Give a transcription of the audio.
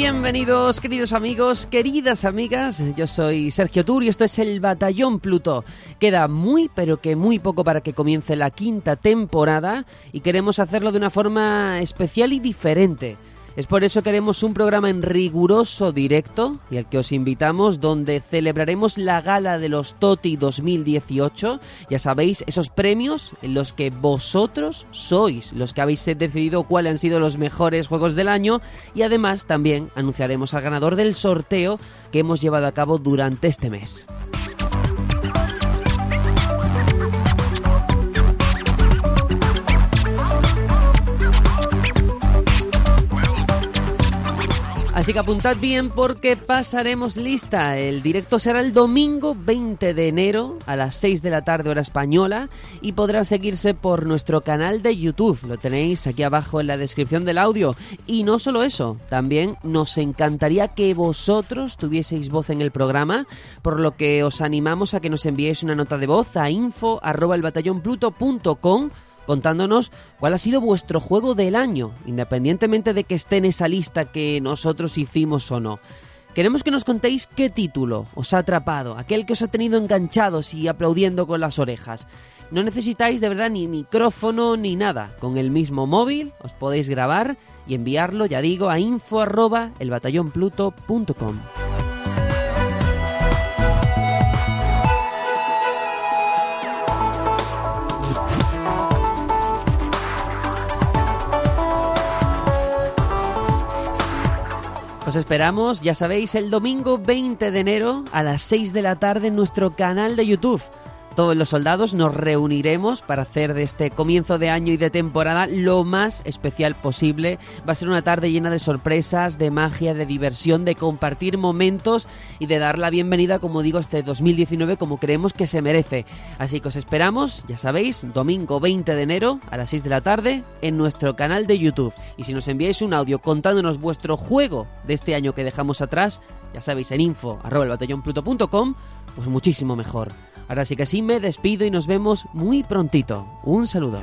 Bienvenidos, queridos amigos, queridas amigas. Yo soy Sergio Tur y esto es el Batallón Pluto. Queda muy, pero que muy poco para que comience la quinta temporada y queremos hacerlo de una forma especial y diferente. Es por eso que haremos un programa en riguroso directo y al que os invitamos donde celebraremos la gala de los TOTI 2018. Ya sabéis, esos premios en los que vosotros sois los que habéis decidido cuáles han sido los mejores juegos del año y además también anunciaremos al ganador del sorteo que hemos llevado a cabo durante este mes. Así que apuntad bien porque pasaremos lista. El directo será el domingo 20 de enero a las 6 de la tarde hora española y podrá seguirse por nuestro canal de YouTube. Lo tenéis aquí abajo en la descripción del audio. Y no solo eso, también nos encantaría que vosotros tuvieseis voz en el programa, por lo que os animamos a que nos enviéis una nota de voz a info@elbatallonpluto.com contándonos cuál ha sido vuestro juego del año, independientemente de que esté en esa lista que nosotros hicimos o no. Queremos que nos contéis qué título os ha atrapado, aquel que os ha tenido enganchados y aplaudiendo con las orejas. No necesitáis de verdad ni micrófono ni nada. Con el mismo móvil os podéis grabar y enviarlo, ya digo, a info arroba elbatallonpluto.com. Os esperamos, ya sabéis, el domingo 20 de enero a las 6 de la tarde en nuestro canal de YouTube. Todos los soldados nos reuniremos para hacer de este comienzo de año y de temporada lo más especial posible. Va a ser una tarde llena de sorpresas, de magia, de diversión, de compartir momentos y de dar la bienvenida, como digo, este 2019 como creemos que se merece. Así que os esperamos, ya sabéis, domingo 20 de enero a las 6 de la tarde en nuestro canal de YouTube. Y si nos enviáis un audio contándonos vuestro juego de este año que dejamos atrás, ya sabéis, en info pues muchísimo mejor. Ahora sí que sí me despido y nos vemos muy prontito. Un saludo.